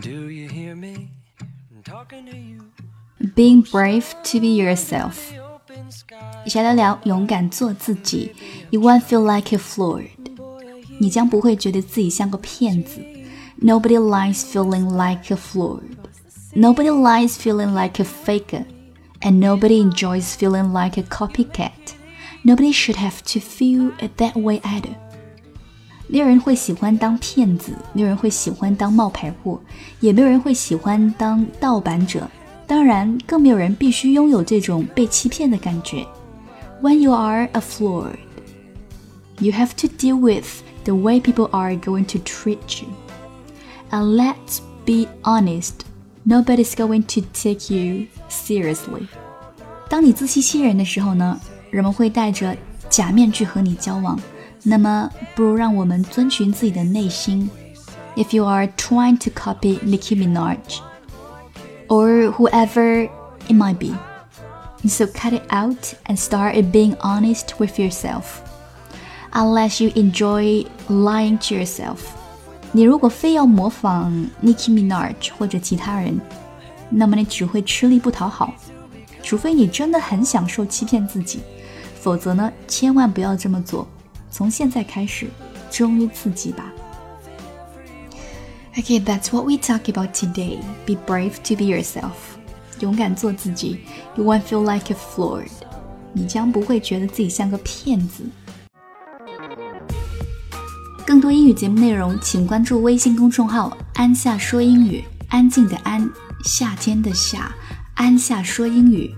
Do you hear me talking to you? Being brave to be yourself. 一起来聊勇敢做自己。You won't feel like a fraud. 你将不会觉得自己像个骗子。Nobody likes feeling like a fraud. Nobody likes feeling like a faker. And nobody enjoys feeling like a copycat. Nobody should have to feel that way either. 没有人会喜欢当骗子，没有人会喜欢当冒牌货，也没有人会喜欢当盗版者。当然，更没有人必须拥有这种被欺骗的感觉。When you are a fraud, you have to deal with the way people are going to treat you. And let's be honest, nobody's going to take you seriously. 当你自欺欺人的时候呢，人们会戴着假面具和你交往。那么，不如让我们遵循自己的内心。If you are trying to copy Nicki Minaj or whoever it might be, so cut it out and start being honest with yourself. Unless you enjoy lying to yourself，你如果非要模仿 Nicki Minaj 或者其他人，那么你只会吃力不讨好。除非你真的很享受欺骗自己，否则呢，千万不要这么做。 从现在开始，忠于自己吧。Okay, that's what we talk about today. Be brave to be yourself. 勇敢做自己。You won't feel like a fraud. 你将不会觉得自己像个骗子。更多英语节目内容，请关注微信公众号“安夏说英语”。安静的安，夏天的夏，安夏说英语。